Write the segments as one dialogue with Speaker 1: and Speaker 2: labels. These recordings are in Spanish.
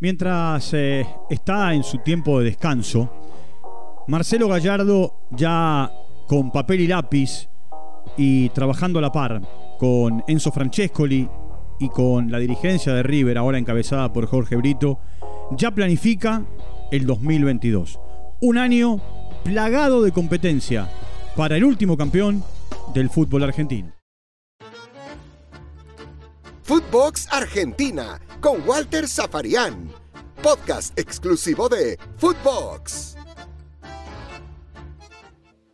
Speaker 1: Mientras eh, está en su tiempo de descanso, Marcelo Gallardo ya con papel y lápiz y trabajando a la par con Enzo Francescoli y con la dirigencia de River, ahora encabezada por Jorge Brito, ya planifica el 2022. Un año plagado de competencia para el último campeón del fútbol argentino.
Speaker 2: Footbox Argentina con Walter Zafarian, podcast exclusivo de Footbox.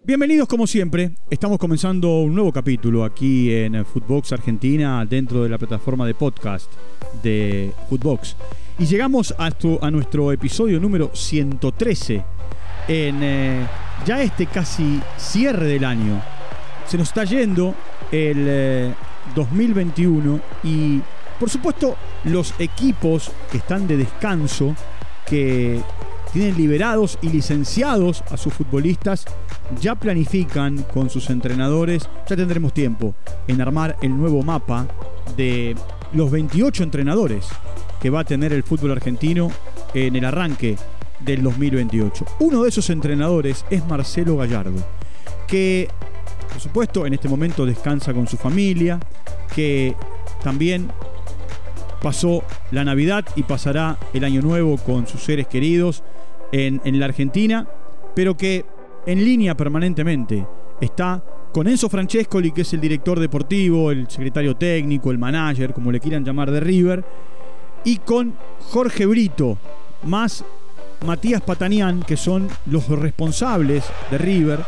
Speaker 1: Bienvenidos como siempre, estamos comenzando un nuevo capítulo aquí en Footbox Argentina dentro de la plataforma de podcast de Footbox. Y llegamos a, nuestro episodio número 113 en eh, ya este casi cierre del año. Se nos está yendo el eh, 2021 y por supuesto los equipos que están de descanso, que tienen liberados y licenciados a sus futbolistas, ya planifican con sus entrenadores, ya tendremos tiempo en armar el nuevo mapa de los 28 entrenadores que va a tener el fútbol argentino en el arranque del 2028. Uno de esos entrenadores es Marcelo Gallardo, que por supuesto en este momento descansa con su familia, que también pasó la Navidad y pasará el Año Nuevo con sus seres queridos en, en la Argentina, pero que en línea permanentemente está con Enzo Francescoli, que es el director deportivo, el secretario técnico, el manager, como le quieran llamar de River, y con Jorge Brito, más Matías Patanián, que son los responsables de River.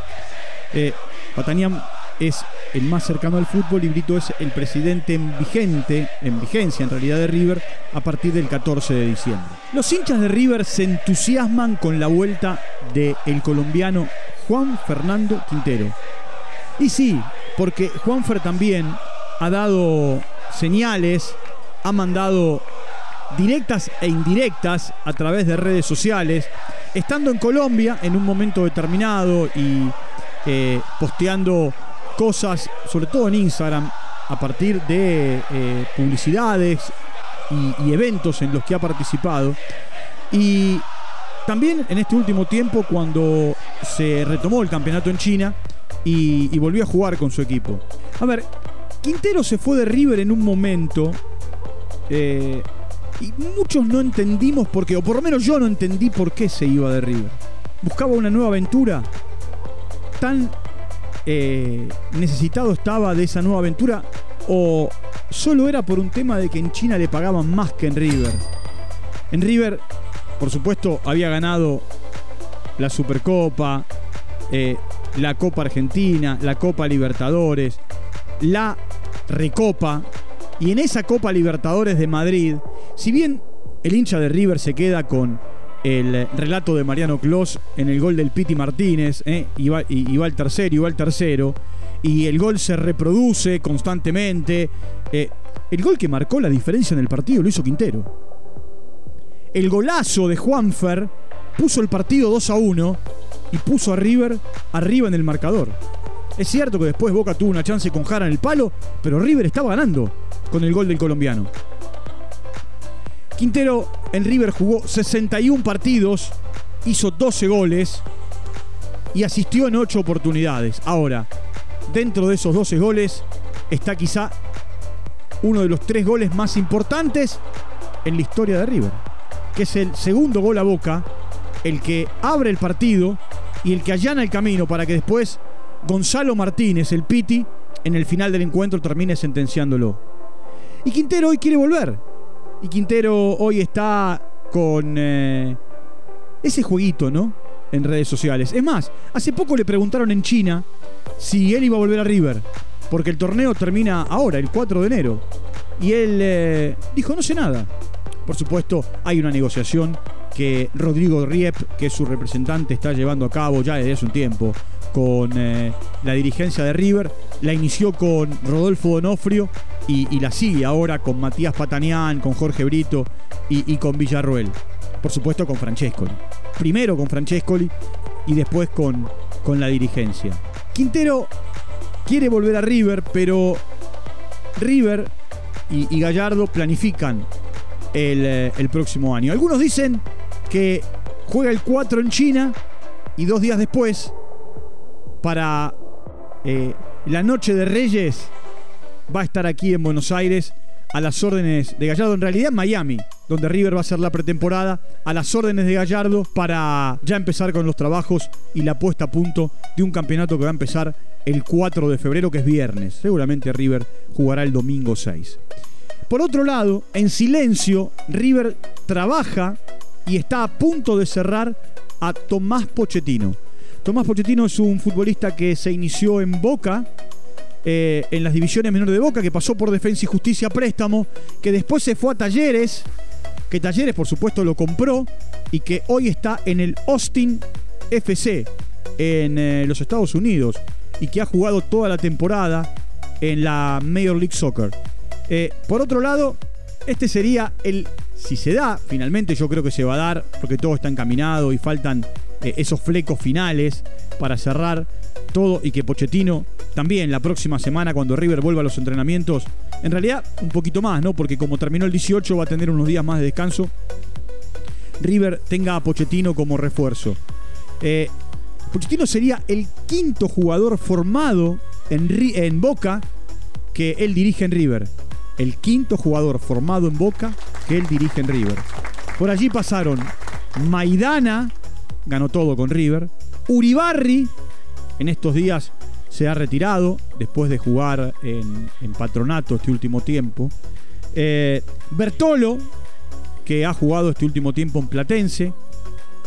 Speaker 1: Eh, Patanián es el más cercano al fútbol y Brito es el presidente en vigente, en vigencia en realidad de River, a partir del 14 de diciembre. Los hinchas de River se entusiasman con la vuelta del el colombiano Juan Fernando Quintero. Y sí, porque Juanfer también ha dado señales, ha mandado directas e indirectas a través de redes sociales, estando en Colombia en un momento determinado y eh, posteando cosas, sobre todo en Instagram, a partir de eh, publicidades y, eventos en los que ha participado. Y también en este último tiempo, cuando se retomó el campeonato en China y, y, volvió a jugar con su equipo. A ver, Quintero se fue de River en un momento. Eh, y muchos no entendimos por qué, o por lo menos yo no entendí por qué se iba de River. Buscaba una nueva aventura. Tan eh, necesitado estaba de esa nueva aventura, o solo era por un tema de que en China le pagaban más que en River. En River por supuesto, había ganado la Supercopa, eh, la Copa Argentina, la Copa Libertadores, la Recopa. Y en esa Copa Libertadores de Madrid, si bien el hincha de River se queda con el relato de Mariano Clos en el gol del Piti Martínez, eh, y, va, el tercero, y va el tercero, y el gol se reproduce constantemente. Eh, el gol que marcó la diferencia en el partido lo hizo Quintero el golazo de Juanfer puso el partido 2 a 1 y puso a River arriba en el marcador. Es cierto que después Boca tuvo una chance con Jara en el palo, pero River estaba ganando con el gol del colombiano. Quintero en River jugó 61 partidos, hizo 12 goles y asistió en 8 oportunidades. Ahora, dentro de esos 12 goles está quizá uno de los tres goles más importantes en la historia de River que es el segundo gol a boca, el que abre el partido y el que allana el camino para que después Gonzalo Martínez, el Piti, en el final del encuentro termine sentenciándolo. Y Quintero hoy quiere volver. Y Quintero hoy está con eh, ese jueguito, ¿no? En redes sociales. Es más, hace poco le preguntaron en China si él iba a volver a River. Porque el torneo termina ahora, el 4 de enero. Y él eh, dijo, no sé nada. Por supuesto, hay una negociación que Rodrigo Riep, que es su representante, está llevando a cabo ya desde hace un tiempo con eh, la dirigencia de River. La inició con Rodolfo Donofrio y, la sigue ahora con Matías Patanián, con Jorge Brito y, con Villarroel. Por supuesto con Francescoli. Primero con Francescoli y después con, con la dirigencia. Quintero quiere volver a River, pero River y, y Gallardo planifican el, eh, el próximo año. Algunos dicen que juega el 4 en China y dos días después, para eh, la noche de Reyes, va a estar aquí en Buenos Aires a las órdenes de Gallardo, en realidad en Miami, donde River va a hacer la pretemporada, a las órdenes de Gallardo para ya empezar con los trabajos y la puesta a punto de un campeonato que va a empezar el 4 de febrero, que es viernes. Seguramente River jugará el domingo 6. Por otro lado, en silencio, River trabaja y está a punto de cerrar a Tomás Pochettino. Tomás Pochettino es un futbolista que se inició en Boca, eh, en las divisiones menores de Boca, que pasó por Defensa y Justicia préstamo, que después se fue a Talleres, que Talleres por supuesto lo compró y que hoy está en el Austin FC en eh, los Estados Unidos y que ha jugado toda la temporada en la Major League Soccer. Eh, por otro lado, este sería el, si se da, finalmente yo creo que se va a dar, porque todo está encaminado y faltan esos flecos finales para cerrar todo y que Pochettino también la próxima semana cuando River vuelva a los entrenamientos, en realidad un poquito más, ¿no? Porque como terminó el 18 va a tener unos días más de descanso. River tenga a Pochettino como refuerzo. Eh, Pochettino sería el quinto jugador formado en, en Boca que él dirige en River. El quinto jugador formado en Boca que él dirige en River. Por allí pasaron Maidana, ganó todo con River. Uribarri, en estos días se ha retirado después de jugar en, patronato este último tiempo. Eh, Bertolo, que ha jugado este último tiempo en Platense.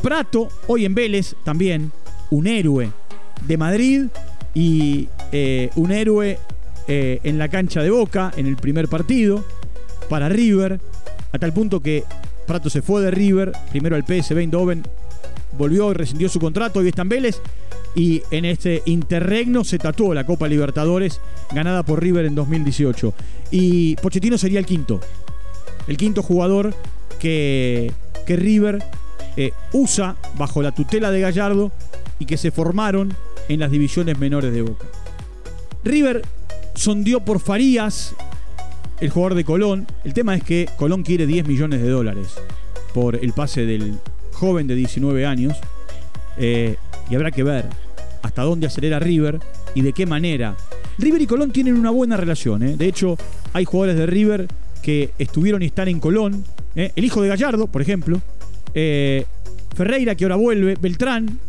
Speaker 1: Prato, hoy en Vélez también, un héroe de Madrid y eh, un héroe eh, en la cancha de Boca en el primer partido para River, a tal punto que Prato se fue de River, primero al PSV Eindhoven, volvió y rescindió su contrato, hoy está en Vélez y en este interregno se tatuó la Copa Libertadores ganada por River en 2018. Y Pochettino sería el quinto, el quinto jugador que, que River eh, usa bajo la tutela de Gallardo y que se formaron en las divisiones menores de Boca. River sondió por Farías, el jugador de Colón. El tema es que Colón quiere 10 millones de dólares por el pase del joven de 19 años. Eh, y habrá que ver hasta dónde acelera River y de qué manera. River y Colón tienen una buena relación. ¿eh? De hecho, hay jugadores de River que estuvieron y están en Colón. ¿eh? El hijo de Gallardo, por ejemplo. Eh, Ferreira, que ahora vuelve. Beltrán,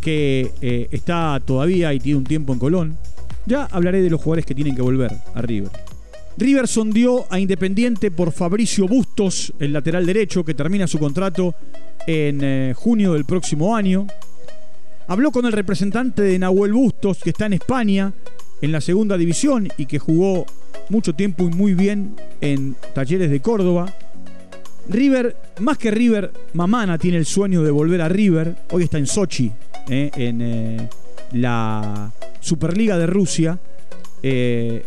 Speaker 1: que está todavía y tiene un tiempo en Colón. Ya hablaré de los jugadores que tienen que volver a River. River sondió a Independiente por Fabricio Bustos, el lateral derecho, que termina su contrato en junio del próximo año. Habló con el representante de Nahuel Bustos, que está en España, en la segunda división y que jugó mucho tiempo y muy bien en Talleres de Córdoba. River, más que River, Mamana tiene el sueño de volver a River. Hoy está en Sochi, eh, en eh, la Superliga de Rusia. Eh,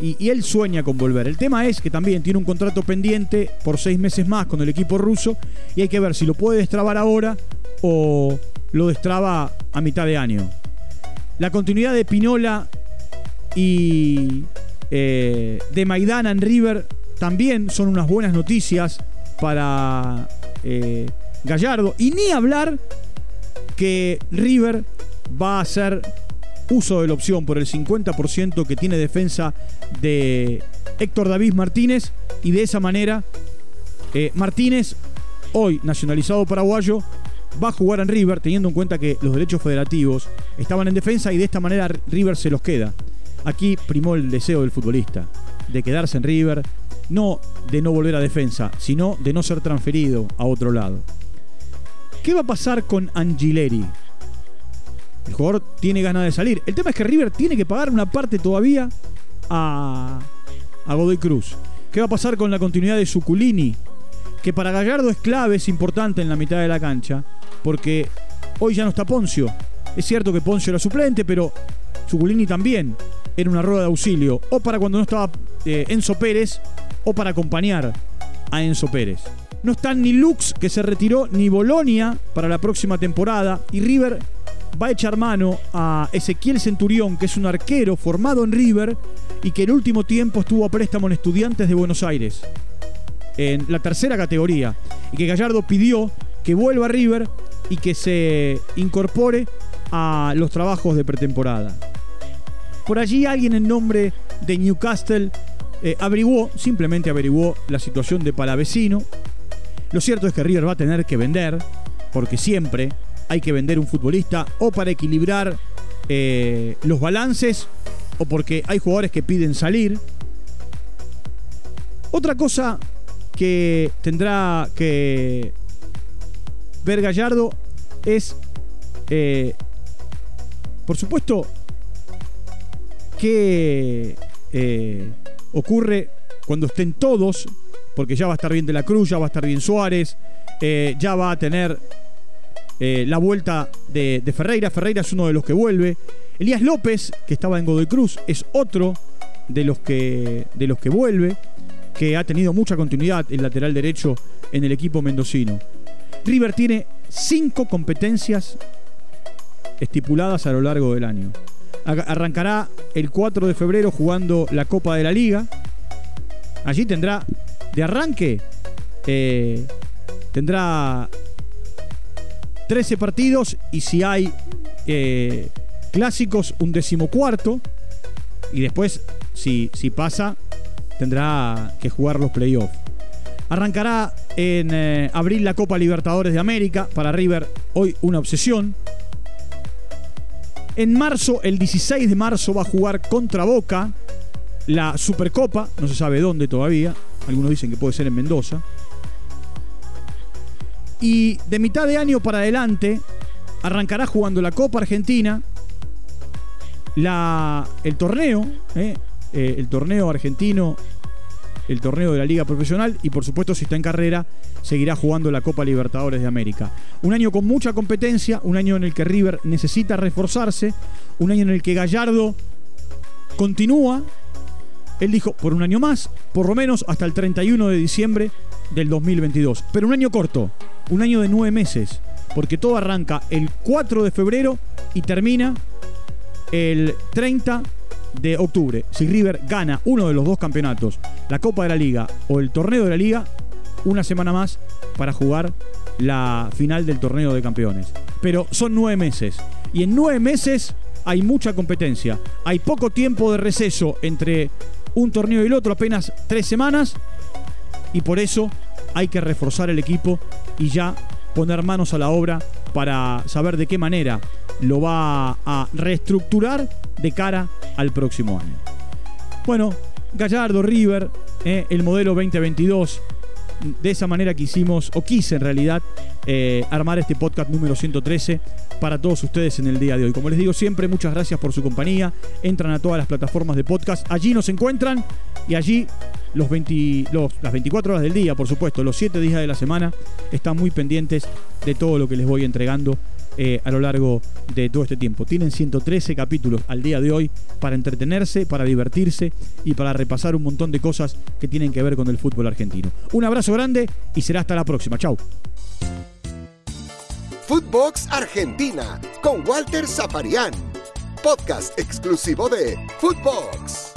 Speaker 1: y, y, él sueña con volver. El tema es que también tiene un contrato pendiente por seis meses más con el equipo ruso y hay que ver si lo puede destrabar ahora o lo destraba a mitad de año. La continuidad de Pinola y eh, de Maidana en River también son unas buenas noticias para eh, Gallardo. Y ni hablar que River va a hacer uso de la opción por el 50% que tiene defensa de Héctor David Martínez. Y de esa manera, eh, Martínez, hoy nacionalizado paraguayo, va a jugar en River teniendo en cuenta que los derechos federativos estaban en defensa y de esta manera River se los queda. Aquí primó el deseo del futbolista de quedarse en River, no de no volver a defensa, sino de no ser transferido a otro lado. ¿Qué va a pasar con Angileri? El jugador tiene ganas de salir. El tema es que River tiene que pagar una parte todavía a, a Godoy Cruz. ¿Qué va a pasar con la continuidad de Suculini? Que para Gallardo es clave, es importante en la mitad de la cancha porque hoy ya no está Poncio. Es cierto que Poncio era suplente, pero Zuculini también era una rueda de auxilio, o para cuando no estaba eh, Enzo Pérez, o para acompañar a Enzo Pérez. No están ni Lux, que se retiró, ni Bolonia para la próxima temporada, y River va a echar mano a Ezequiel Centurión, que es un arquero formado en River y que el último tiempo estuvo a préstamo en Estudiantes de Buenos Aires. En la tercera categoría y que Gallardo pidió que vuelva a River y que se incorpore a los trabajos de pretemporada. Por allí alguien en nombre de Newcastle eh, averiguó, simplemente averiguó la situación de Palavecino. Lo cierto es que River va a tener que vender, porque siempre hay que vender un futbolista o para equilibrar eh, los balances o porque hay jugadores que piden salir. Otra cosa que tendrá que ver Gallardo es, eh, por supuesto, qué eh, ocurre cuando estén todos, porque ya va a estar bien De la Cruz, ya va a estar bien Suárez, ya va a tener la vuelta de, de Ferreira. Ferreira es uno de los que vuelve. Elías López, que estaba en Godoy Cruz, es otro de los que, de los que vuelve, que ha tenido mucha continuidad el lateral derecho en el equipo mendocino. River tiene cinco competencias estipuladas a lo largo del año. Arrancará el 4 de febrero jugando la Copa de la Liga. Allí tendrá de arranque, eh, tendrá 13 partidos y si hay eh, clásicos un decimocuarto. Y después, si, si pasa, tendrá que jugar los playoffs. Arrancará en eh, abril la Copa Libertadores de América. Para River, hoy una obsesión. En marzo, el 16 de marzo, va a jugar contra Boca la Supercopa. No se sabe dónde todavía. Algunos dicen que puede ser en Mendoza. Y de mitad de año para adelante, arrancará jugando la Copa Argentina la, el torneo, eh, eh, el torneo argentino, el torneo de la Liga Profesional y por supuesto si está en carrera seguirá jugando la Copa Libertadores de América. Un año con mucha competencia, un año en el que River necesita reforzarse, un año en el que Gallardo continúa, él dijo, por un año más, por lo menos hasta el 31 de diciembre del 2022. Pero un año corto, un año de nueve meses, porque todo arranca el 4 de febrero y termina el 30 de octubre. Si River gana uno de los dos campeonatos, la Copa de la Liga o el Torneo de la Liga, una semana más para jugar la final del Torneo de Campeones. Pero son nueve meses. Y en nueve meses hay mucha competencia. Hay poco tiempo de receso entre un torneo y el otro, apenas tres semanas. Y por eso hay que reforzar el equipo y ya poner manos a la obra para saber de qué manera lo va a reestructurar de cara al próximo año. Bueno, Gallardo, River, eh, el modelo 2022. De esa manera quisimos, o quise en realidad, eh, armar este podcast número 113 para todos ustedes en el día de hoy. Como les digo siempre, muchas gracias por su compañía. Entran a todas las plataformas de podcast. Allí nos encuentran y allí los, 20, las 24 horas del día, por supuesto, los 7 días de la semana, están muy pendientes de todo lo que les voy entregando eh, a lo largo de todo este tiempo. Tienen 113 capítulos al día de hoy para entretenerse, para divertirse y para repasar un montón de cosas que tienen que ver con el fútbol argentino. Un abrazo grande y será hasta la próxima. Chau.
Speaker 2: Footbox Argentina con Walter Zaparián, podcast exclusivo de Footbox.